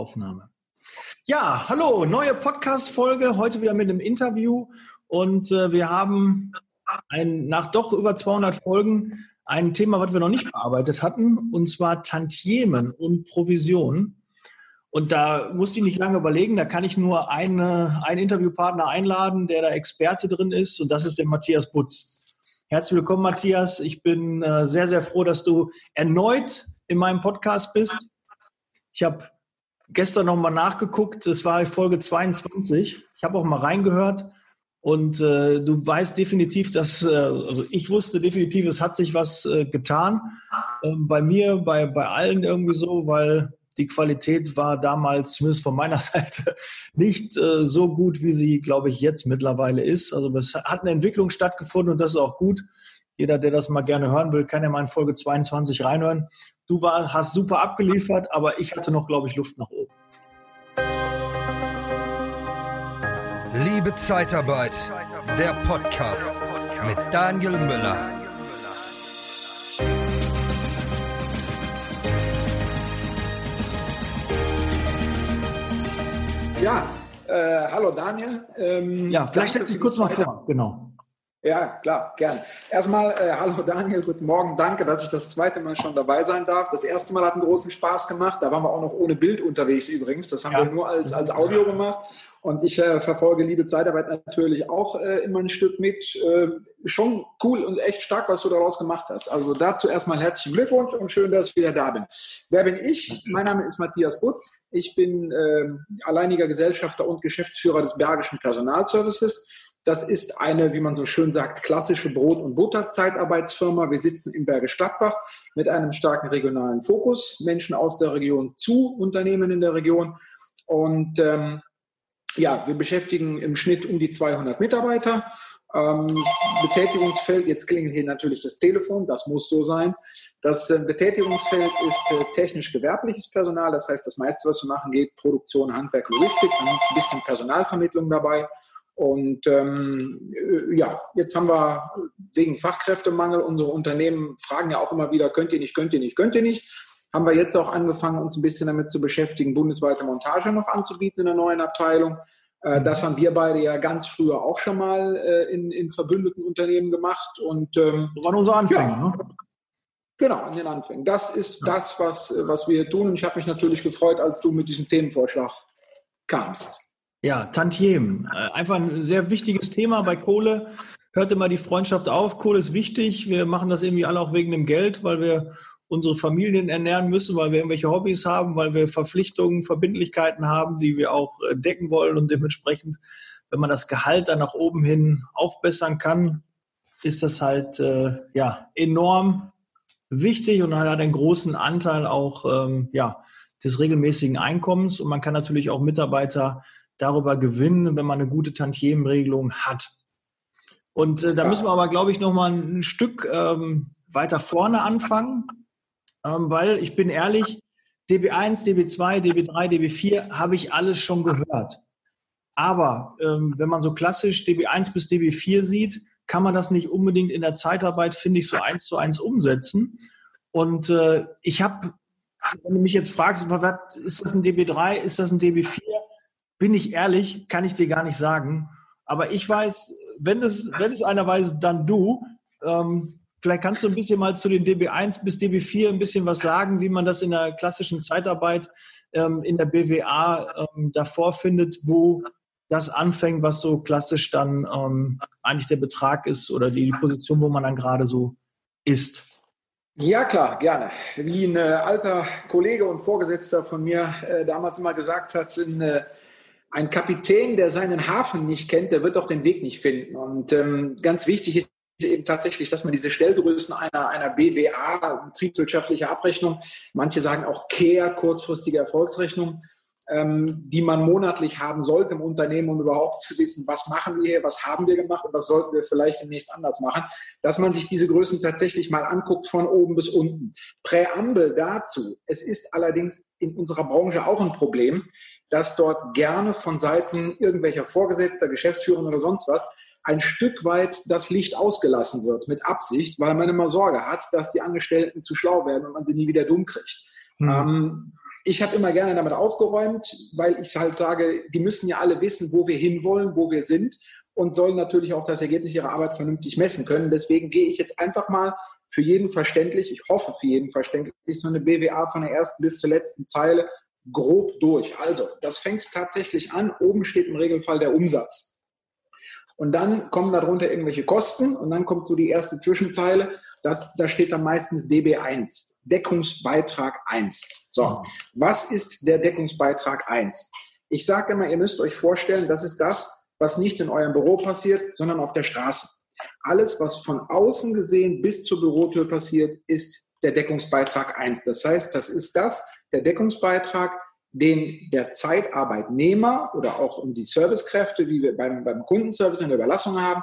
Aufnahme. Ja, hallo, neue Podcast-Folge, heute wieder mit einem Interview. Und äh, wir haben ein, nach doch über 200 Folgen ein Thema, was wir noch nicht bearbeitet hatten, und zwar Tantiemen und Provisionen. Und da musste ich nicht lange überlegen, da kann ich nur eine, einen Interviewpartner einladen, der da Experte drin ist, und das ist der Matthias Butz. Herzlich willkommen, Matthias. Ich bin äh, sehr, sehr froh, dass du erneut in meinem Podcast bist. Ich habe gestern nochmal nachgeguckt, es war Folge 22. Ich habe auch mal reingehört und äh, du weißt definitiv, dass, äh, also ich wusste definitiv, es hat sich was äh, getan. Ähm, bei mir, bei, bei allen irgendwie so, weil die Qualität war damals, zumindest von meiner Seite, nicht äh, so gut, wie sie, glaube ich, jetzt mittlerweile ist. Also es hat eine Entwicklung stattgefunden und das ist auch gut. Jeder, der das mal gerne hören will, kann ja mal in Folge 22 reinhören. Du war, hast super abgeliefert, aber ich hatte noch, glaube ich, Luft nach oben. Liebe Zeitarbeit, der Podcast mit Daniel Müller. Ja, äh, hallo Daniel. Ähm, ja, vielleicht stellst du dich kurz mal vor. Genau. Ja, klar, gern. Erstmal, äh, hallo Daniel, guten Morgen, danke, dass ich das zweite Mal schon dabei sein darf. Das erste Mal hat einen großen Spaß gemacht, da waren wir auch noch ohne Bild unterwegs übrigens, das haben ja. wir nur als, als Audio gemacht. Und ich äh, verfolge Liebe Zeitarbeit natürlich auch äh, immer ein Stück mit. Äh, schon cool und echt stark, was du daraus gemacht hast. Also dazu erstmal herzlichen Glückwunsch und schön, dass ich wieder da bin. Wer bin ich? Mein Name ist Matthias Butz. Ich bin äh, alleiniger Gesellschafter und Geschäftsführer des Bergischen Personalservices. Das ist eine, wie man so schön sagt, klassische Brot- und Butter-Zeitarbeitsfirma. Wir sitzen in Bergisch Gladbach mit einem starken regionalen Fokus. Menschen aus der Region zu Unternehmen in der Region. Und ähm, ja, wir beschäftigen im Schnitt um die 200 Mitarbeiter. Ähm, Betätigungsfeld, jetzt klingelt hier natürlich das Telefon, das muss so sein. Das äh, Betätigungsfeld ist äh, technisch-gewerbliches Personal, das heißt, das meiste, was wir machen, geht Produktion, Handwerk, Logistik, dann ist ein bisschen Personalvermittlung dabei und ähm, äh, ja, jetzt haben wir wegen Fachkräftemangel, unsere Unternehmen fragen ja auch immer wieder, könnt ihr nicht, könnt ihr nicht, könnt ihr nicht. Haben wir jetzt auch angefangen, uns ein bisschen damit zu beschäftigen, bundesweite Montage noch anzubieten in der neuen Abteilung. Äh, mhm. das haben wir beide ja ganz früher auch schon mal äh, in, in verbündeten Unternehmen gemacht. Und, ähm, das waren unsere Anfänge, ja, ne? Genau, in den Anfängen. Das ist ja. das, was, was wir tun. Und ich habe mich natürlich gefreut, als du mit diesem Themenvorschlag kamst. Ja, Tantiemen. Äh, einfach ein sehr wichtiges Thema bei Kohle. Hört immer die Freundschaft auf. Kohle ist wichtig. Wir machen das irgendwie alle auch wegen dem Geld, weil wir unsere Familien ernähren müssen, weil wir irgendwelche Hobbys haben, weil wir Verpflichtungen, Verbindlichkeiten haben, die wir auch äh, decken wollen. Und dementsprechend, wenn man das Gehalt dann nach oben hin aufbessern kann, ist das halt äh, ja enorm wichtig und hat einen großen Anteil auch ähm, ja, des regelmäßigen Einkommens. Und man kann natürlich auch Mitarbeiter darüber gewinnen, wenn man eine gute Tantiemenregelung hat. Und äh, da müssen wir aber, glaube ich, noch mal ein Stück ähm, weiter vorne anfangen, ähm, weil ich bin ehrlich, DB1, DB2, DB3, DB4 habe ich alles schon gehört. Aber ähm, wenn man so klassisch DB1 bis DB4 sieht, kann man das nicht unbedingt in der Zeitarbeit, finde ich, so eins zu eins umsetzen. Und äh, ich habe, wenn du mich jetzt fragst, ist das ein DB3, ist das ein DB4? bin ich ehrlich, kann ich dir gar nicht sagen. Aber ich weiß, wenn es, wenn es einer weiß, dann du. Ähm, vielleicht kannst du ein bisschen mal zu den DB1 bis DB4 ein bisschen was sagen, wie man das in der klassischen Zeitarbeit ähm, in der BWA ähm, davor findet, wo das anfängt, was so klassisch dann ähm, eigentlich der Betrag ist oder die, die Position, wo man dann gerade so ist. Ja, klar, gerne. Wie ein äh, alter Kollege und Vorgesetzter von mir äh, damals immer gesagt hat, in äh, ein Kapitän, der seinen Hafen nicht kennt, der wird auch den Weg nicht finden. Und ähm, ganz wichtig ist eben tatsächlich, dass man diese Stellgrößen einer, einer BWA, betriebswirtschaftliche Abrechnung, manche sagen auch CARE, kurzfristige Erfolgsrechnung, ähm, die man monatlich haben sollte im Unternehmen, um überhaupt zu wissen, was machen wir hier, was haben wir gemacht und was sollten wir vielleicht demnächst anders machen, dass man sich diese Größen tatsächlich mal anguckt von oben bis unten. Präambel dazu. Es ist allerdings in unserer Branche auch ein Problem, dass dort gerne von Seiten irgendwelcher Vorgesetzter, Geschäftsführer oder sonst was ein Stück weit das Licht ausgelassen wird mit Absicht, weil man immer Sorge hat, dass die Angestellten zu schlau werden und man sie nie wieder dumm kriegt. Mhm. Ähm, ich habe immer gerne damit aufgeräumt, weil ich halt sage, die müssen ja alle wissen, wo wir hinwollen, wo wir sind und sollen natürlich auch das Ergebnis ihrer Arbeit vernünftig messen können. Deswegen gehe ich jetzt einfach mal für jeden verständlich, ich hoffe für jeden verständlich, so eine BWA von der ersten bis zur letzten Zeile grob durch. Also, das fängt tatsächlich an. Oben steht im Regelfall der Umsatz. Und dann kommen darunter irgendwelche Kosten und dann kommt so die erste Zwischenzeile. Das, da steht dann meistens DB1, Deckungsbeitrag 1. So, was ist der Deckungsbeitrag 1? Ich sage immer, ihr müsst euch vorstellen, das ist das, was nicht in eurem Büro passiert, sondern auf der Straße. Alles, was von außen gesehen bis zur Bürotür passiert, ist der Deckungsbeitrag 1. Das heißt, das ist das, der Deckungsbeitrag, den der Zeitarbeitnehmer oder auch die Servicekräfte, wie wir beim, beim Kundenservice in der Überlassung haben,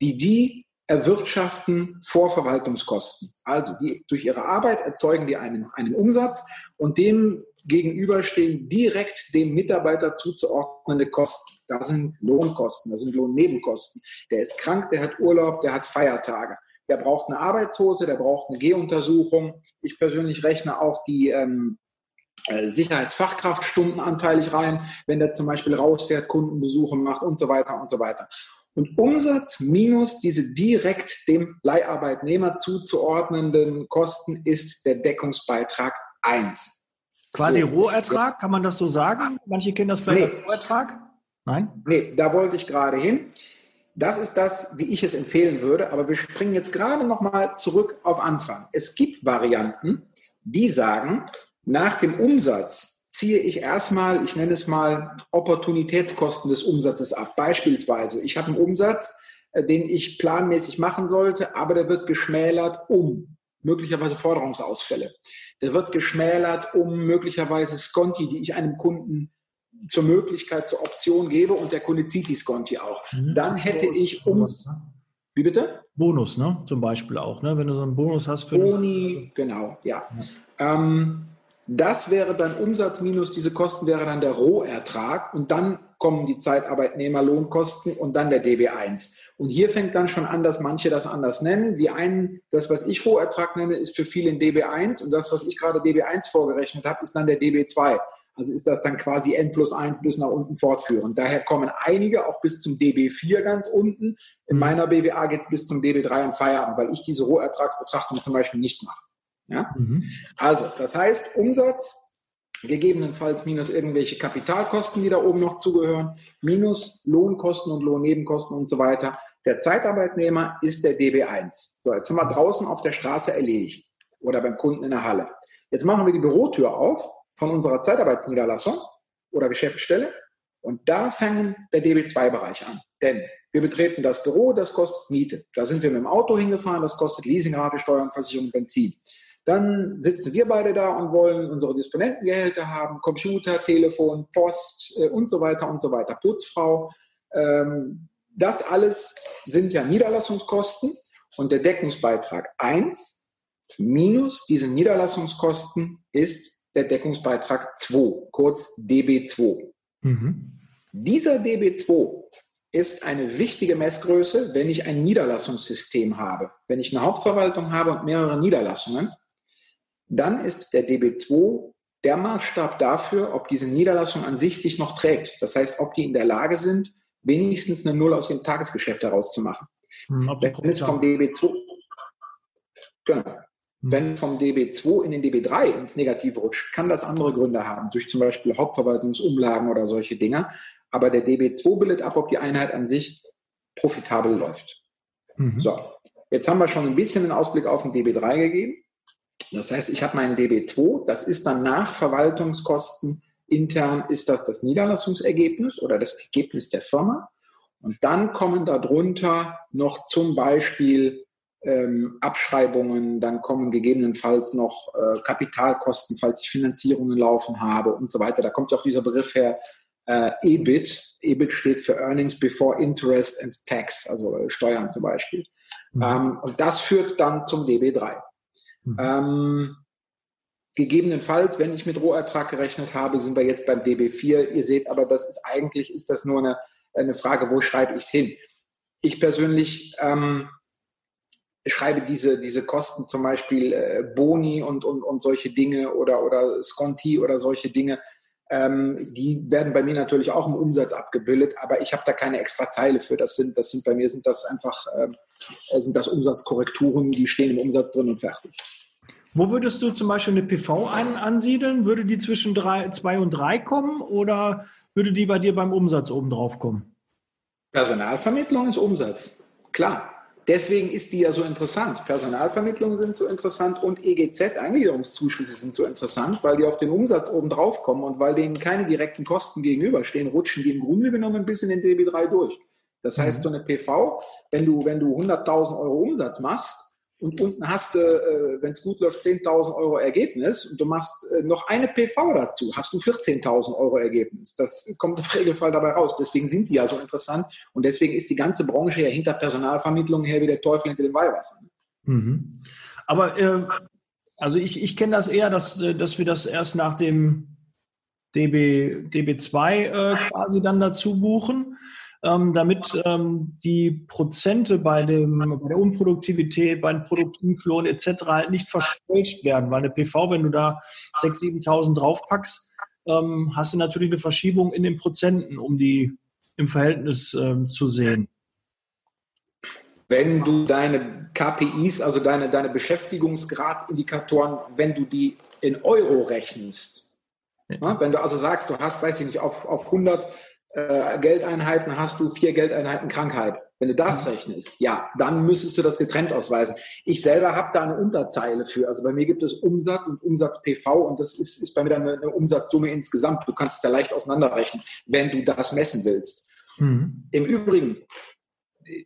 die die erwirtschaften vor Verwaltungskosten. Also die, durch ihre Arbeit erzeugen die einen, einen Umsatz und dem gegenüber stehen direkt dem Mitarbeiter zuzuordnende Kosten. Da sind Lohnkosten, da sind Lohnnebenkosten. Der ist krank, der hat Urlaub, der hat Feiertage. Der braucht eine Arbeitshose, der braucht eine Gehuntersuchung. Ich persönlich rechne auch die ähm, äh, Sicherheitsfachkraftstunden anteilig rein, wenn der zum Beispiel rausfährt, Kundenbesuche macht und so weiter und so weiter. Und Umsatz minus diese direkt dem Leiharbeitnehmer zuzuordnenden Kosten ist der Deckungsbeitrag 1. Quasi so. Rohertrag, kann man das so sagen? Manche kennen das vielleicht nee. als Rohertrag? Nein? Nee, da wollte ich gerade hin. Das ist das, wie ich es empfehlen würde, aber wir springen jetzt gerade nochmal zurück auf Anfang. Es gibt Varianten, die sagen, nach dem Umsatz ziehe ich erstmal, ich nenne es mal, Opportunitätskosten des Umsatzes ab. Beispielsweise, ich habe einen Umsatz, äh, den ich planmäßig machen sollte, aber der wird geschmälert um möglicherweise Forderungsausfälle. Der wird geschmälert um möglicherweise Sconti, die ich einem Kunden zur Möglichkeit, zur Option gebe und der Kunde zieht die Sconti auch. Mhm. Dann hätte ich um. Ne? Wie bitte? Bonus, ne? Zum Beispiel auch, ne? Wenn du so einen Bonus hast für. Boni, genau, ja. ja. Ähm, das wäre dann Umsatz minus diese Kosten wäre dann der Rohertrag und dann kommen die Zeitarbeitnehmerlohnkosten und dann der DB1. Und hier fängt dann schon an, dass manche das anders nennen. Die einen, das, was ich Rohertrag nenne, ist für viele ein DB1 und das, was ich gerade DB1 vorgerechnet habe, ist dann der DB2. Also ist das dann quasi N plus 1 bis nach unten fortführend. Daher kommen einige auch bis zum DB4 ganz unten. In mhm. meiner BWA geht es bis zum DB3 und Feierabend, weil ich diese Rohertragsbetrachtung zum Beispiel nicht mache. Ja? Mhm. Also, das heißt, Umsatz, gegebenenfalls minus irgendwelche Kapitalkosten, die da oben noch zugehören, minus Lohnkosten und Lohnnebenkosten und so weiter. Der Zeitarbeitnehmer ist der DB1. So, jetzt haben wir draußen auf der Straße erledigt oder beim Kunden in der Halle. Jetzt machen wir die Bürotür auf von unserer Zeitarbeitsniederlassung oder Geschäftsstelle und da fängt der DB2-Bereich an. Denn wir betreten das Büro, das kostet Miete. Da sind wir mit dem Auto hingefahren, das kostet Leasingrate, Steuern, Versicherung, Benzin. Dann sitzen wir beide da und wollen unsere Disponentengehälter haben, Computer, Telefon, Post äh, und so weiter und so weiter, Putzfrau. Ähm, das alles sind ja Niederlassungskosten und der Deckungsbeitrag 1 minus diese Niederlassungskosten ist der Deckungsbeitrag 2, kurz DB2. Mhm. Dieser DB2 ist eine wichtige Messgröße, wenn ich ein Niederlassungssystem habe. Wenn ich eine Hauptverwaltung habe und mehrere Niederlassungen, dann ist der DB2 der Maßstab dafür, ob diese Niederlassung an sich sich noch trägt. Das heißt, ob die in der Lage sind, wenigstens eine Null aus dem Tagesgeschäft herauszumachen. Hm, wenn es vom DB2, genau, hm. wenn vom DB2 in den DB3 ins Negative rutscht, kann das andere Gründe haben, durch zum Beispiel Hauptverwaltungsumlagen oder solche Dinge. Aber der DB2 bildet ab, ob die Einheit an sich profitabel läuft. Mhm. So, jetzt haben wir schon ein bisschen einen Ausblick auf den DB3 gegeben. Das heißt, ich habe meinen DB2, das ist dann nach Verwaltungskosten intern, ist das das Niederlassungsergebnis oder das Ergebnis der Firma. Und dann kommen darunter noch zum Beispiel ähm, Abschreibungen, dann kommen gegebenenfalls noch äh, Kapitalkosten, falls ich Finanzierungen laufen habe und so weiter. Da kommt auch dieser Begriff her, äh, EBIT. EBIT steht für Earnings Before Interest and Tax, also äh, Steuern zum Beispiel. Mhm. Ähm, und das führt dann zum DB3. Mhm. Ähm, gegebenenfalls, wenn ich mit Rohertrag gerechnet habe, sind wir jetzt beim DB4. Ihr seht aber, das ist eigentlich, ist das nur eine, eine Frage, wo schreibe ich es hin? Ich persönlich ähm, schreibe diese, diese Kosten zum Beispiel äh, Boni und, und, und solche Dinge oder, oder Sconti oder solche Dinge. Ähm, die werden bei mir natürlich auch im Umsatz abgebildet, aber ich habe da keine extra Zeile für. Das sind, das sind bei mir sind das einfach äh, sind das Umsatzkorrekturen, die stehen im Umsatz drin und fertig. Wo würdest du zum Beispiel eine PV ein, ansiedeln? Würde die zwischen 2 und 3 kommen oder würde die bei dir beim Umsatz oben drauf kommen? Personalvermittlung ist Umsatz. Klar. Deswegen ist die ja so interessant. Personalvermittlungen sind so interessant und EGZ, Eingliederungszuschüsse, sind so interessant, weil die auf den Umsatz oben drauf kommen und weil denen keine direkten Kosten gegenüberstehen, rutschen die im Grunde genommen ein bisschen in DB3 durch. Das heißt, mhm. so eine PV, wenn du, wenn du 100.000 Euro Umsatz machst, und unten hast du, äh, wenn es gut läuft, 10.000 Euro Ergebnis und du machst äh, noch eine PV dazu, hast du 14.000 Euro Ergebnis. Das kommt im Regelfall dabei raus. Deswegen sind die ja so interessant und deswegen ist die ganze Branche ja hinter Personalvermittlung her wie der Teufel hinter dem Weihwasser. Mhm. Aber äh, also ich, ich kenne das eher, dass, äh, dass wir das erst nach dem DB, DB2 äh, quasi dann dazu buchen ähm, damit ähm, die Prozente bei, dem, bei der Unproduktivität, bei den Produktivlohn etc. halt nicht verfälscht werden. Weil eine PV, wenn du da 6.000, 7.000 draufpackst, ähm, hast du natürlich eine Verschiebung in den Prozenten, um die im Verhältnis ähm, zu sehen. Wenn du deine KPIs, also deine, deine Beschäftigungsgradindikatoren, wenn du die in Euro rechnest, ja. wenn du also sagst, du hast, weiß ich nicht, auf, auf 100 äh, Geldeinheiten hast du vier Geldeinheiten Krankheit. Wenn du das mhm. rechnest, ja, dann müsstest du das getrennt ausweisen. Ich selber habe da eine Unterzeile für. Also bei mir gibt es Umsatz und Umsatz PV und das ist, ist bei mir dann eine, eine Umsatzsumme insgesamt. Du kannst es ja leicht auseinanderrechnen, wenn du das messen willst. Mhm. Im Übrigen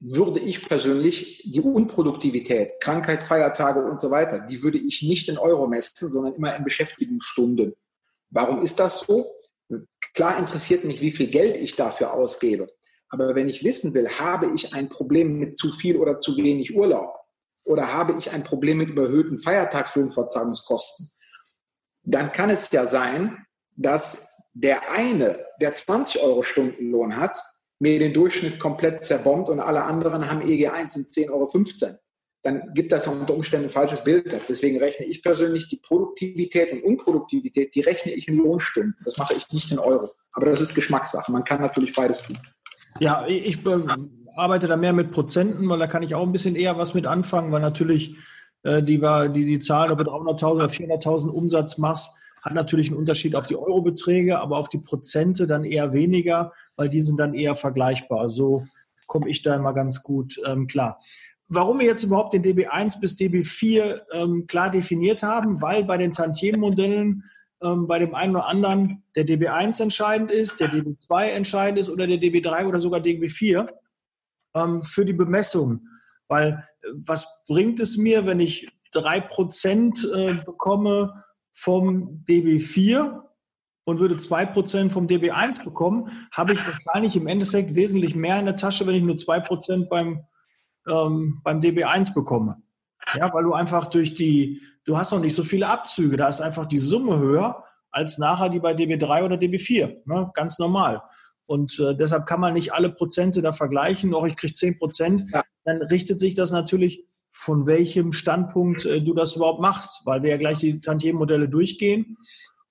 würde ich persönlich die Unproduktivität, Krankheit, Feiertage und so weiter, die würde ich nicht in Euro messen, sondern immer in Beschäftigungsstunden. Warum ist das so? Klar interessiert mich, wie viel Geld ich dafür ausgebe. Aber wenn ich wissen will, habe ich ein Problem mit zu viel oder zu wenig Urlaub oder habe ich ein Problem mit überhöhten Feiertagslohnfortzahlungskosten, dann kann es ja sein, dass der eine, der 20 Euro Stundenlohn hat, mir den Durchschnitt komplett zerbombt und alle anderen haben EG1 in 10,15 Euro dann gibt das unter Umständen ein falsches Bild. Deswegen rechne ich persönlich die Produktivität und Unproduktivität, die rechne ich in Lohnstunden. Das mache ich nicht in Euro. Aber das ist Geschmackssache. Man kann natürlich beides tun. Ja, ich äh, arbeite da mehr mit Prozenten, weil da kann ich auch ein bisschen eher was mit anfangen, weil natürlich äh, die, die, die Zahlen, ob du 300.000 oder 400.000 Umsatz machst, hat natürlich einen Unterschied auf die Eurobeträge, aber auf die Prozente dann eher weniger, weil die sind dann eher vergleichbar. So komme ich da immer ganz gut ähm, klar warum wir jetzt überhaupt den DB1 bis DB4 ähm, klar definiert haben, weil bei den Tantiemenmodellen ähm, bei dem einen oder anderen der DB1 entscheidend ist, der DB2 entscheidend ist oder der DB3 oder sogar DB4 ähm, für die Bemessung. Weil äh, was bringt es mir, wenn ich 3% äh, bekomme vom DB4 und würde 2% vom DB1 bekommen, habe ich wahrscheinlich im Endeffekt wesentlich mehr in der Tasche, wenn ich nur 2% beim ähm, beim DB1 bekomme. Ja, weil du einfach durch die, du hast noch nicht so viele Abzüge, da ist einfach die Summe höher als nachher die bei DB3 oder DB4. Ne? Ganz normal. Und äh, deshalb kann man nicht alle Prozente da vergleichen, noch ich kriege 10 Prozent. Ja. Dann richtet sich das natürlich, von welchem Standpunkt äh, du das überhaupt machst, weil wir ja gleich die Tantiemenmodelle durchgehen.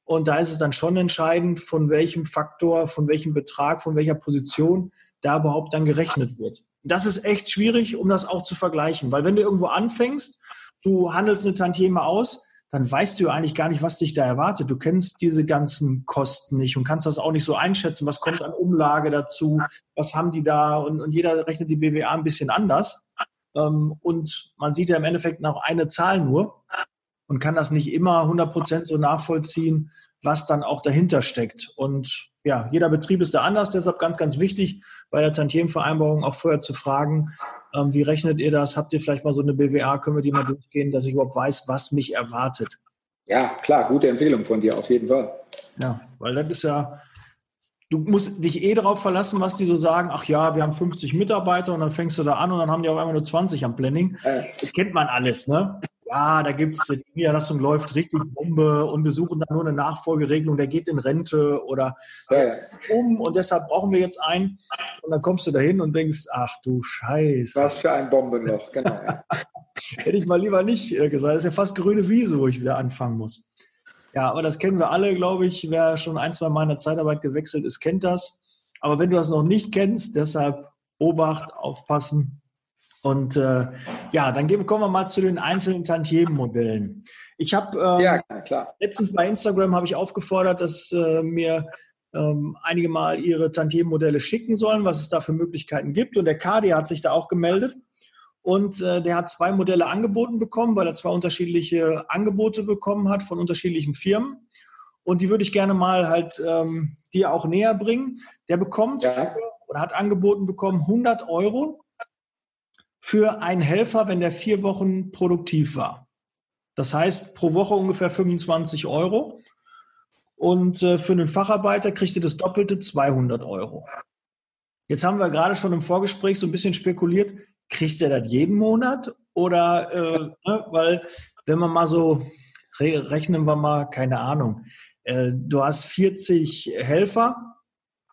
Und da ist es dann schon entscheidend, von welchem Faktor, von welchem Betrag, von welcher Position da überhaupt dann gerechnet wird das ist echt schwierig, um das auch zu vergleichen. Weil wenn du irgendwo anfängst, du handelst eine Tantieme aus, dann weißt du eigentlich gar nicht, was dich da erwartet. Du kennst diese ganzen Kosten nicht und kannst das auch nicht so einschätzen. Was kommt an Umlage dazu? Was haben die da? Und, und jeder rechnet die BWA ein bisschen anders. Ähm, und man sieht ja im Endeffekt noch eine Zahl nur und kann das nicht immer 100 Prozent so nachvollziehen, was dann auch dahinter steckt. Und ja, jeder Betrieb ist da anders, deshalb ganz, ganz wichtig, bei der Tantiemenvereinbarung auch vorher zu fragen, ähm, wie rechnet ihr das? Habt ihr vielleicht mal so eine BWA? Können wir die mal durchgehen, dass ich überhaupt weiß, was mich erwartet? Ja, klar, gute Empfehlung von dir, auf jeden Fall. Ja, weil das ist ja, du musst dich eh darauf verlassen, was die so sagen. Ach ja, wir haben 50 Mitarbeiter und dann fängst du da an und dann haben die auf einmal nur 20 am Planning. Das kennt man alles, ne? Ja, da gibt es, die Niederlassung läuft richtig Bombe und wir suchen dann nur eine Nachfolgeregelung, der geht in Rente oder ja, ja. um und deshalb brauchen wir jetzt einen. Und dann kommst du dahin und denkst, ach du Scheiße. Was für ein Bombenloch, genau. Hätte ich mal lieber nicht äh, gesagt. Das ist ja fast grüne Wiese, wo ich wieder anfangen muss. Ja, aber das kennen wir alle, glaube ich. Wer schon ein, zwei Mal in der Zeitarbeit gewechselt ist, kennt das. Aber wenn du das noch nicht kennst, deshalb Obacht, aufpassen. Und äh, ja, dann gehen, kommen wir mal zu den einzelnen Tantiemenmodellen. Ich habe ähm, ja, letztens bei Instagram habe ich aufgefordert, dass äh, mir ähm, einige Mal ihre Tantiemenmodelle schicken sollen, was es da für Möglichkeiten gibt. Und der KD hat sich da auch gemeldet. Und äh, der hat zwei Modelle angeboten bekommen, weil er zwei unterschiedliche Angebote bekommen hat von unterschiedlichen Firmen. Und die würde ich gerne mal halt ähm, dir auch näher bringen. Der bekommt ja. oder hat angeboten bekommen 100 Euro für einen Helfer, wenn der vier Wochen produktiv war. Das heißt pro Woche ungefähr 25 Euro. Und äh, für einen Facharbeiter kriegt ihr das Doppelte 200 Euro. Jetzt haben wir gerade schon im Vorgespräch so ein bisschen spekuliert, kriegt er das jeden Monat? Oder, äh, ne, weil, wenn man mal so, rechnen wir mal, keine Ahnung, äh, du hast 40 Helfer,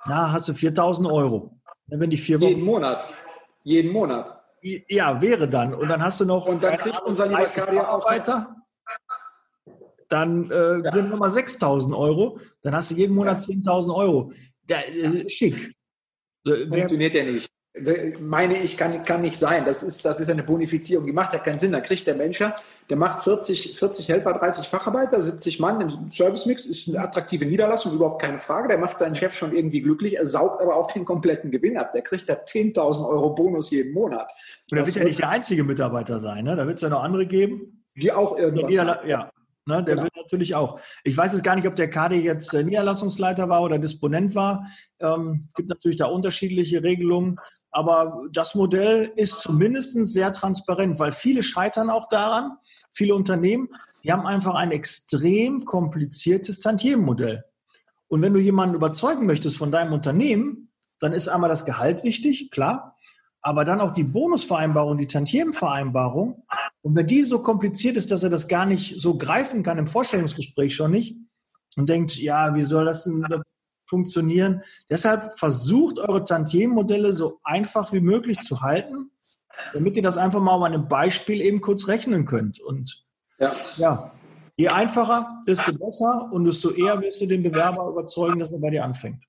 na, hast du 4000 Euro. Wenn die vier Wochen, jeden Monat. Jeden Monat. Ja, wäre dann. Und dann hast du noch. Und dann kriegt unser lieber Kadia auch weiter. Dann äh, ja. sind nochmal 6000 Euro. Dann hast du jeden Monat ja. 10.000 Euro. Der, äh, schick. Funktioniert ja nicht meine ich, kann, kann nicht sein. Das ist, das ist eine Bonifizierung, die macht ja keinen Sinn. Da kriegt der Mensch ja, der macht 40, 40 Helfer, 30 Facharbeiter, 70 Mann im Servicemix, ist eine attraktive Niederlassung, überhaupt keine Frage. Der macht seinen Chef schon irgendwie glücklich, er saugt aber auch den kompletten Gewinn ab. Der kriegt ja 10.000 Euro Bonus jeden Monat. Und er wird ja nicht der einzige Mitarbeiter sein, ne? Da wird es ja noch andere geben. Die auch irgendwas. Die ja, Ne, der genau. will natürlich auch. Ich weiß jetzt gar nicht, ob der KD jetzt äh, Niederlassungsleiter war oder Disponent war. Ähm, gibt natürlich da unterschiedliche Regelungen. Aber das Modell ist zumindest sehr transparent, weil viele scheitern auch daran, viele Unternehmen, die haben einfach ein extrem kompliziertes Tantiemenmodell. Und wenn du jemanden überzeugen möchtest von deinem Unternehmen, dann ist einmal das Gehalt wichtig, klar, aber dann auch die Bonusvereinbarung, die Tantiemenvereinbarung. Und wenn die so kompliziert ist, dass er das gar nicht so greifen kann im Vorstellungsgespräch schon nicht und denkt, ja, wie soll das denn funktionieren. Deshalb versucht eure Tantiemenmodelle so einfach wie möglich zu halten, damit ihr das einfach mal an einem Beispiel eben kurz rechnen könnt. Und ja, ja je einfacher, desto besser und desto eher wirst du den Bewerber überzeugen, dass er bei dir anfängt.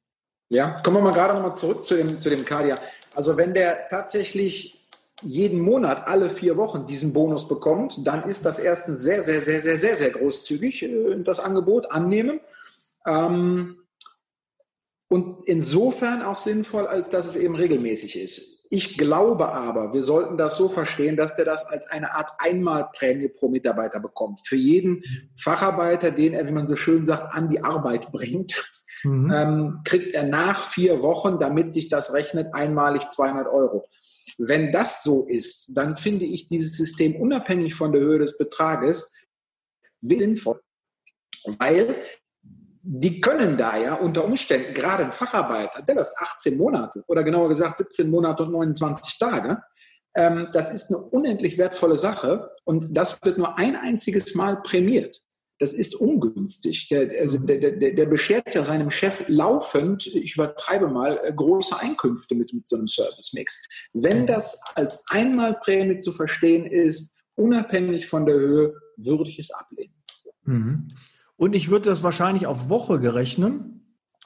Ja, kommen wir mal gerade nochmal zurück zu dem, zu dem Kadia. Also wenn der tatsächlich jeden Monat, alle vier Wochen diesen Bonus bekommt, dann ist das erstens sehr, sehr, sehr, sehr, sehr, sehr großzügig, äh, das Angebot annehmen. Ähm, und insofern auch sinnvoll, als dass es eben regelmäßig ist. Ich glaube aber, wir sollten das so verstehen, dass der das als eine Art Einmalprämie pro Mitarbeiter bekommt. Für jeden Facharbeiter, den er, wie man so schön sagt, an die Arbeit bringt, mhm. ähm, kriegt er nach vier Wochen, damit sich das rechnet, einmalig 200 Euro. Wenn das so ist, dann finde ich dieses System unabhängig von der Höhe des Betrages sinnvoll, weil die können da ja unter Umständen, gerade ein Facharbeiter, der läuft 18 Monate oder genauer gesagt 17 Monate und 29 Tage. Ähm, das ist eine unendlich wertvolle Sache und das wird nur ein einziges Mal prämiert. Das ist ungünstig. Der, also der, der, der beschert ja seinem Chef laufend, ich übertreibe mal, äh, große Einkünfte mit, mit so einem Service-Mix. Wenn das als Einmalprämie zu verstehen ist, unabhängig von der Höhe, würde ich es ablehnen. Mhm. Und ich würde das wahrscheinlich auf Woche gerechnen,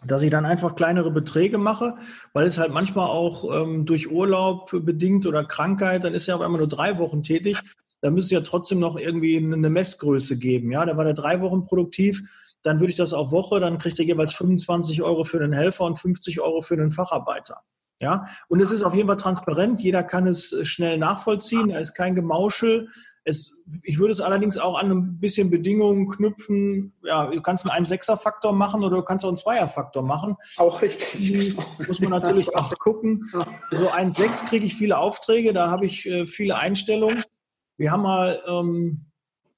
dass ich dann einfach kleinere Beträge mache, weil es halt manchmal auch ähm, durch Urlaub bedingt oder Krankheit, dann ist er auf einmal nur drei Wochen tätig. Da müsste ja trotzdem noch irgendwie eine Messgröße geben. Ja, da war der drei Wochen produktiv. Dann würde ich das auf Woche, dann kriegt er jeweils 25 Euro für den Helfer und 50 Euro für den Facharbeiter. Ja, und es ist auf jeden Fall transparent. Jeder kann es schnell nachvollziehen. Da ist kein Gemauschel. Es, ich würde es allerdings auch an ein bisschen Bedingungen knüpfen. Ja, du kannst einen 1-6er-Faktor machen oder du kannst auch einen Zweier-Faktor machen. Auch richtig. Muss man natürlich auch gucken. So 1-6 kriege ich viele Aufträge, da habe ich äh, viele Einstellungen. Wir haben mal ähm,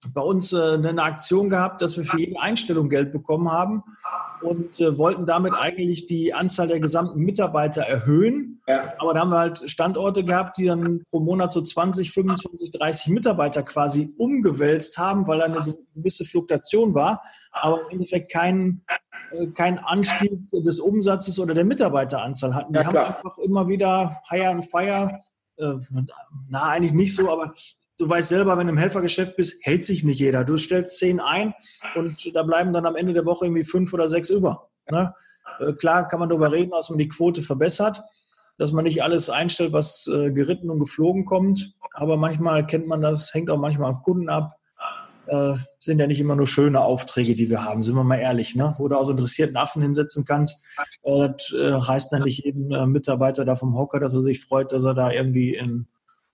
bei uns äh, eine Aktion gehabt, dass wir für jede Einstellung Geld bekommen haben und äh, wollten damit eigentlich die Anzahl der gesamten Mitarbeiter erhöhen. Ja. Aber da haben wir halt Standorte gehabt, die dann pro Monat so 20, 25, 30 Mitarbeiter quasi umgewälzt haben, weil da eine gewisse Fluktuation war, aber im Endeffekt kein, äh, kein Anstieg des Umsatzes oder der Mitarbeiteranzahl hatten. Die ja, haben einfach immer wieder Hire and Fire, äh, na eigentlich nicht so, aber du weißt selber, wenn du im Helfergeschäft bist, hält sich nicht jeder. Du stellst zehn ein und da bleiben dann am Ende der Woche irgendwie fünf oder sechs über. Ne? Äh, klar kann man darüber reden, dass man die Quote verbessert, dass man nicht alles einstellt, was äh, geritten und geflogen kommt. Aber manchmal kennt man das, hängt auch manchmal am Kunden ab. Äh, sind ja nicht immer nur schöne Aufträge, die wir haben, sind wir mal ehrlich, ne? Wo du auch so interessierten Affen hinsetzen kannst. Äh, das äh, heißt dann nicht jeden äh, Mitarbeiter da vom Hocker, dass er sich freut, dass er da irgendwie in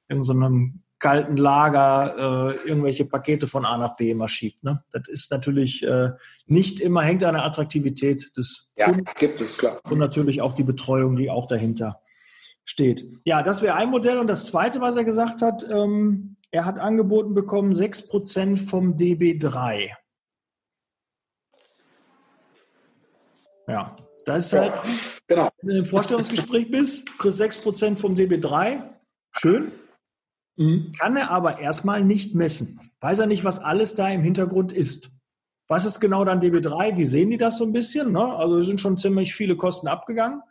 irgendeinem kalten Lager äh, irgendwelche Pakete von A nach B immer schiebt. Ne? Das ist natürlich äh, nicht immer, hängt an der Attraktivität des ja, Kunden gibt es, klar. Und natürlich auch die Betreuung, die auch dahinter steht. Ja, das wäre ein Modell. Und das Zweite, was er gesagt hat, ähm, er hat angeboten bekommen 6% vom DB3. Ja, das ist halt, genau. wenn du im Vorstellungsgespräch bist, kriegst 6% vom DB3. Schön. Mhm. Kann er aber erstmal nicht messen. Weiß er nicht, was alles da im Hintergrund ist. Was ist genau dann DB3? Wie sehen die das so ein bisschen? Ne? Also sind schon ziemlich viele Kosten abgegangen.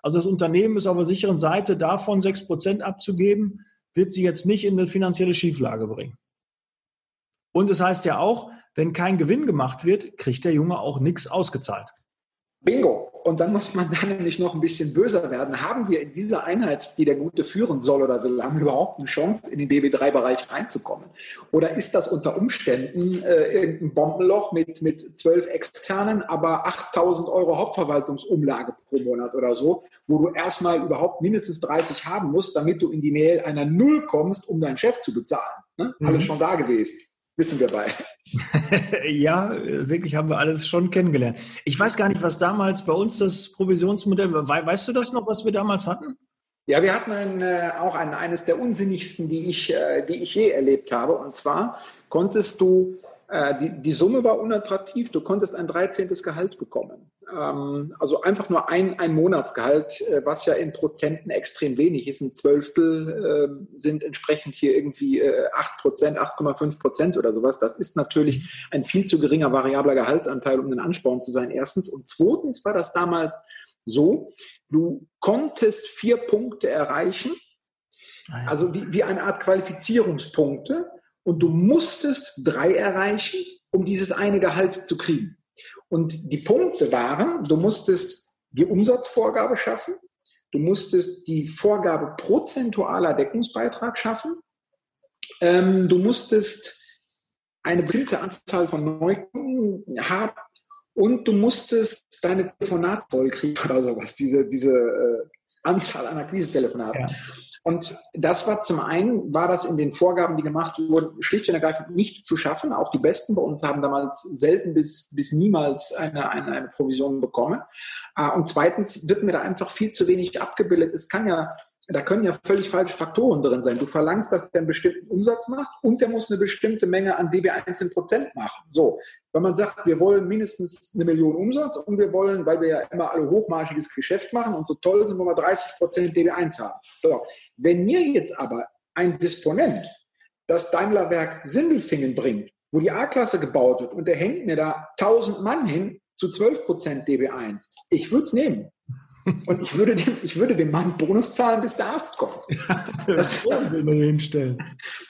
Also das Unternehmen ist auf der sicheren Seite davon 6% abzugeben, wird sie jetzt nicht in eine finanzielle Schieflage bringen. Und es das heißt ja auch, wenn kein Gewinn gemacht wird, kriegt der Junge auch nichts ausgezahlt. Bingo. Und dann muss man da nämlich noch ein bisschen böser werden. Haben wir in dieser Einheit, die der Gute führen soll oder will, haben wir überhaupt eine Chance, in den DB3-Bereich reinzukommen? Oder ist das unter Umständen äh, irgendein Bombenloch mit, mit zwölf externen, aber 8000 Euro Hauptverwaltungsumlage pro Monat oder so, wo du erstmal überhaupt mindestens 30 haben musst, damit du in die Nähe einer Null kommst, um deinen Chef zu bezahlen? Ne? Mhm. Alles schon da gewesen wissen wir bei. ja, wirklich haben wir alles schon kennengelernt. Ich weiß gar nicht, was damals bei uns das Provisionsmodell war. Weißt du das noch, was wir damals hatten? Ja, wir hatten ein, äh, auch ein, eines der unsinnigsten, die ich, äh, die ich je erlebt habe. Und zwar konntest du die, die Summe war unattraktiv. Du konntest ein 13. Gehalt bekommen. Ähm, also einfach nur ein, ein Monatsgehalt, äh, was ja in Prozenten extrem wenig ist. Ein Zwölftel äh, sind entsprechend hier irgendwie äh, 8 Prozent, 8,5 Prozent oder sowas. Das ist natürlich ein viel zu geringer variabler Gehaltsanteil, um ein Ansporn zu sein. Erstens. Und zweitens war das damals so, du konntest vier Punkte erreichen. Ah also wie, wie eine Art Qualifizierungspunkte und du musstest drei erreichen, um dieses eine Gehalt zu kriegen. Und die Punkte waren, du musstest die Umsatzvorgabe schaffen, du musstest die Vorgabe prozentualer Deckungsbeitrag schaffen, ähm, du musstest eine bestimmte Anzahl von Neukunden haben und du musstest deine Telefonate vollkriegen oder sowas, diese, diese äh, Anzahl an Akquise-Telefonaten. Ja. Und das war zum einen, war das in den Vorgaben, die gemacht wurden, schlicht und ergreifend nicht zu schaffen. Auch die Besten bei uns haben damals selten bis, bis niemals eine, eine, eine Provision bekommen. Ah, und zweitens wird mir da einfach viel zu wenig abgebildet. Es kann ja da können ja völlig falsche Faktoren drin sein. Du verlangst, dass der einen bestimmten Umsatz macht und der muss eine bestimmte Menge an DB 1 Prozent machen. So, wenn man sagt, wir wollen mindestens eine Million Umsatz und wir wollen, weil wir ja immer alle hochmarschiges Geschäft machen und so toll sind, wollen wir 30 Prozent DB1 haben. So, wenn mir jetzt aber ein Disponent das Daimlerwerk Sindelfingen bringt, wo die A-Klasse gebaut wird und der hängt mir da 1000 Mann hin zu 12 Prozent DB1, ich würde es nehmen. Und ich würde, dem, ich würde dem Mann Bonus zahlen, bis der Arzt kommt. Das.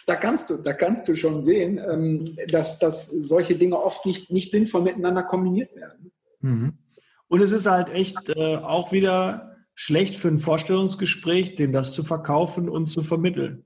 Da kannst du, da kannst du schon sehen, ähm, dass, dass solche Dinge oft nicht, nicht sinnvoll miteinander kombiniert werden. Mhm. Und es ist halt echt äh, auch wieder schlecht für ein Vorstellungsgespräch, dem das zu verkaufen und zu vermitteln.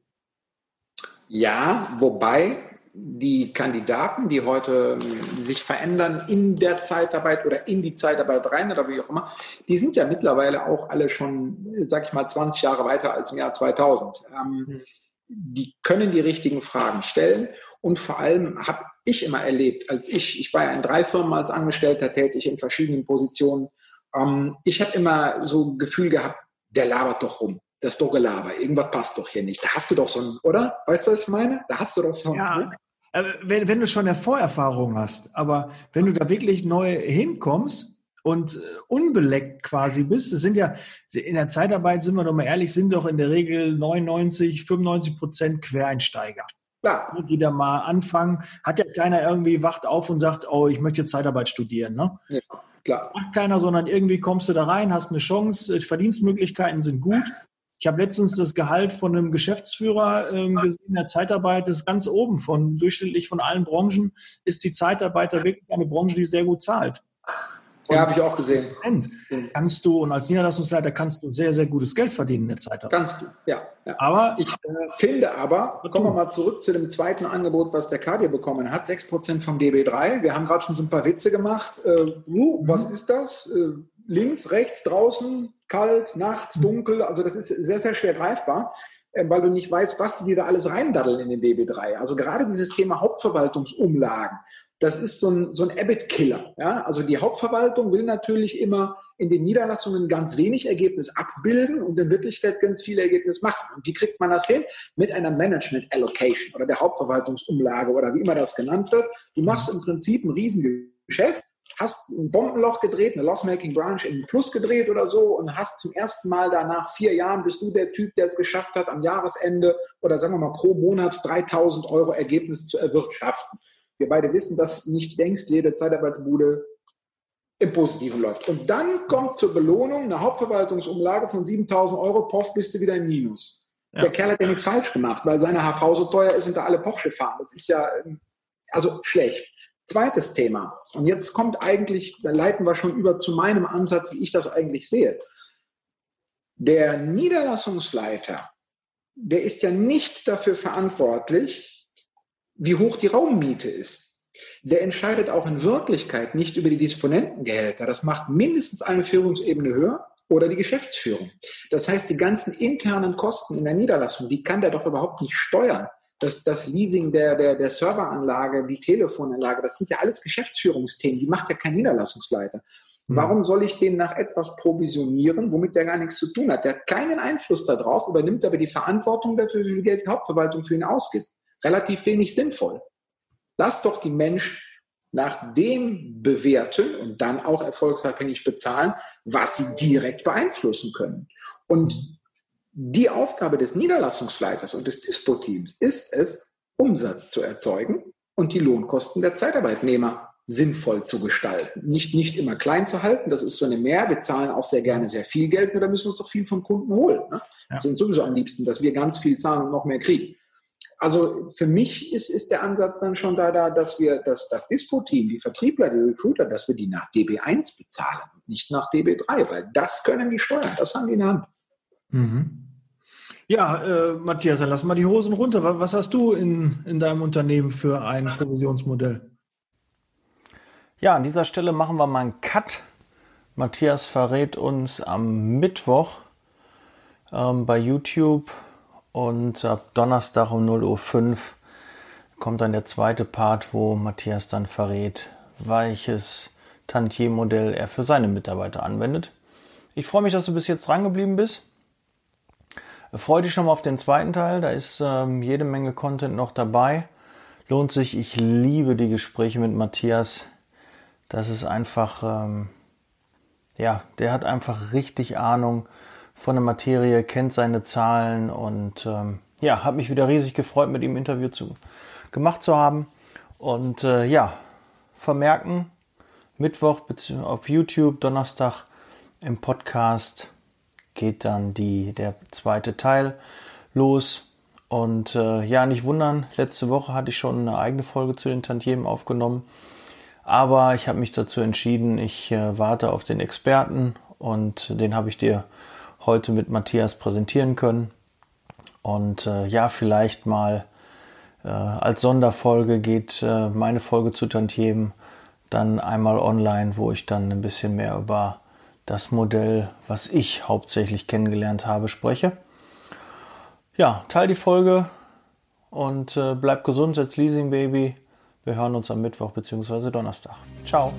Ja, wobei die Kandidaten, die heute ähm, sich verändern in der Zeitarbeit oder in die Zeitarbeit rein oder wie auch immer, die sind ja mittlerweile auch alle schon, sag ich mal, 20 Jahre weiter als im Jahr 2000. Ähm, mhm. Die können die richtigen Fragen stellen und vor allem habe ich immer erlebt, als ich, ich war ja in drei Firmen als Angestellter tätig in verschiedenen Positionen, ähm, ich habe immer so ein Gefühl gehabt, der labert doch rum das ist doch Gelaber, irgendwas passt doch hier nicht. Da hast du doch so ein, oder? Weißt du, was ich meine? Da hast du doch so ein. Ja, ne? Also, wenn, wenn du schon eine Vorerfahrung hast, aber wenn du da wirklich neu hinkommst und äh, unbeleckt quasi bist, es sind ja, in der Zeitarbeit, sind wir doch mal ehrlich, sind doch in der Regel 99, 95 Prozent Quereinsteiger. Klar. Die da mal anfangen, hat ja keiner irgendwie wacht auf und sagt, oh, ich möchte Zeitarbeit studieren, ne? Ja, klar. Macht keiner, sondern irgendwie kommst du da rein, hast eine Chance, Verdienstmöglichkeiten sind gut Ich habe letztens das Gehalt von einem Geschäftsführer ähm, gesehen, der Zeitarbeit ist ganz oben von durchschnittlich von allen Branchen, ist die Zeitarbeiter wirklich eine Branche, die sehr gut zahlt. Ja, habe ich auch gesehen. Kannst du, und als Niederlassungsleiter kannst du sehr, sehr gutes Geld verdienen in der Zeit. Kannst du, ja. ja. Aber ich äh, finde aber, kommen wir mal zurück zu dem zweiten Angebot, was der Kadir bekommen hat, 6% vom DB3. Wir haben gerade schon so ein paar Witze gemacht. Äh, was mhm. ist das? Äh, links, rechts, draußen, kalt, nachts, dunkel. Also das ist sehr, sehr schwer greifbar äh, weil du nicht weißt, was die dir da alles reindaddeln in den DB3. Also gerade dieses Thema Hauptverwaltungsumlagen, das ist so ein, so ein Abbott-Killer. Ja? Also die Hauptverwaltung will natürlich immer in den Niederlassungen ganz wenig Ergebnis abbilden und in Wirklichkeit ganz viel Ergebnis machen. Und wie kriegt man das hin? Mit einer Management Allocation oder der Hauptverwaltungsumlage oder wie immer das genannt wird. Du machst im Prinzip ein Riesengeschäft, hast ein Bombenloch gedreht, eine Loss-Making Branch in Plus gedreht oder so und hast zum ersten Mal danach vier Jahren bist du der Typ, der es geschafft hat, am Jahresende oder sagen wir mal pro Monat 3000 Euro Ergebnis zu erwirtschaften. Wir beide wissen, dass nicht längst jede Zeitarbeitsbude im Positiven läuft. Und dann kommt zur Belohnung eine Hauptverwaltungsumlage von 7000 Euro, poff, bist du wieder im Minus. Ja. Der Kerl hat ja nichts falsch gemacht, weil seine HV so teuer ist und da alle Porsche fahren. Das ist ja, ähm, also schlecht. Zweites Thema. Und jetzt kommt eigentlich, da leiten wir schon über zu meinem Ansatz, wie ich das eigentlich sehe. Der Niederlassungsleiter, der ist ja nicht dafür verantwortlich, wie hoch die Raummiete ist. Der entscheidet auch in Wirklichkeit nicht über die Disponentengehälter. Das macht mindestens eine Führungsebene höher oder die Geschäftsführung. Das heißt, die ganzen internen Kosten in der Niederlassung, die kann der doch überhaupt nicht steuern. Das, das Leasing der, der, der Serveranlage, die Telefonanlage, das sind ja alles Geschäftsführungsthemen. Die macht ja kein Niederlassungsleiter. Mhm. Warum soll ich den nach etwas provisionieren, womit der gar nichts zu tun hat? Der hat keinen Einfluss darauf, übernimmt aber die Verantwortung dafür, wie viel Geld die Hauptverwaltung für ihn ausgibt relativ wenig sinnvoll. Lass doch die Menschen nach dem bewerten und dann auch erfolgsabhängig bezahlen, was sie direkt beeinflussen können. Und die Aufgabe des Niederlassungsleiters und des Dispo-Teams ist es, Umsatz zu erzeugen und die Lohnkosten der Zeitarbeitnehmer sinnvoll zu gestalten. Nicht, nicht immer klein zu halten, das ist so eine Mehr. Wir zahlen auch sehr gerne sehr viel Geld, nur da müssen wir uns auch viel vom Kunden holen. Ne? Ja. sind sowieso am liebsten, dass wir ganz viel zahlen und noch mehr kriegen. Also für mich ist, ist der Ansatz dann schon da, da dass wir das, das Dispo-Team, die Vertriebler, die Recruiter, dass wir die nach DB1 bezahlen und nicht nach DB3, weil das können die steuern, das haben die in der Hand. Mhm. Ja, äh, Matthias, dann lass mal die Hosen runter. Was hast du in, in deinem Unternehmen für ein Provisionsmodell? Ja, an dieser Stelle machen wir mal einen Cut. Matthias verrät uns am Mittwoch ähm, bei YouTube und ab Donnerstag um 0.05 Uhr kommt dann der zweite Part, wo Matthias dann verrät, welches Tantier-Modell er für seine Mitarbeiter anwendet. Ich freue mich, dass du bis jetzt dran geblieben bist. Freue dich schon mal auf den zweiten Teil. Da ist ähm, jede Menge Content noch dabei. Lohnt sich. Ich liebe die Gespräche mit Matthias. Das ist einfach, ähm, ja, der hat einfach richtig Ahnung von der Materie, kennt seine Zahlen und ähm, ja, habe mich wieder riesig gefreut, mit ihm Interview zu, gemacht zu haben. Und äh, ja, vermerken, Mittwoch auf YouTube, Donnerstag im Podcast geht dann die, der zweite Teil los. Und äh, ja, nicht wundern, letzte Woche hatte ich schon eine eigene Folge zu den Tantiemen aufgenommen. Aber ich habe mich dazu entschieden, ich äh, warte auf den Experten und den habe ich dir heute mit Matthias präsentieren können. Und äh, ja, vielleicht mal äh, als Sonderfolge geht äh, meine Folge zu Tantiemen dann einmal online, wo ich dann ein bisschen mehr über das Modell, was ich hauptsächlich kennengelernt habe, spreche. Ja, teil die Folge und äh, bleib gesund, setz Leasing Baby. Wir hören uns am Mittwoch bzw. Donnerstag. Ciao.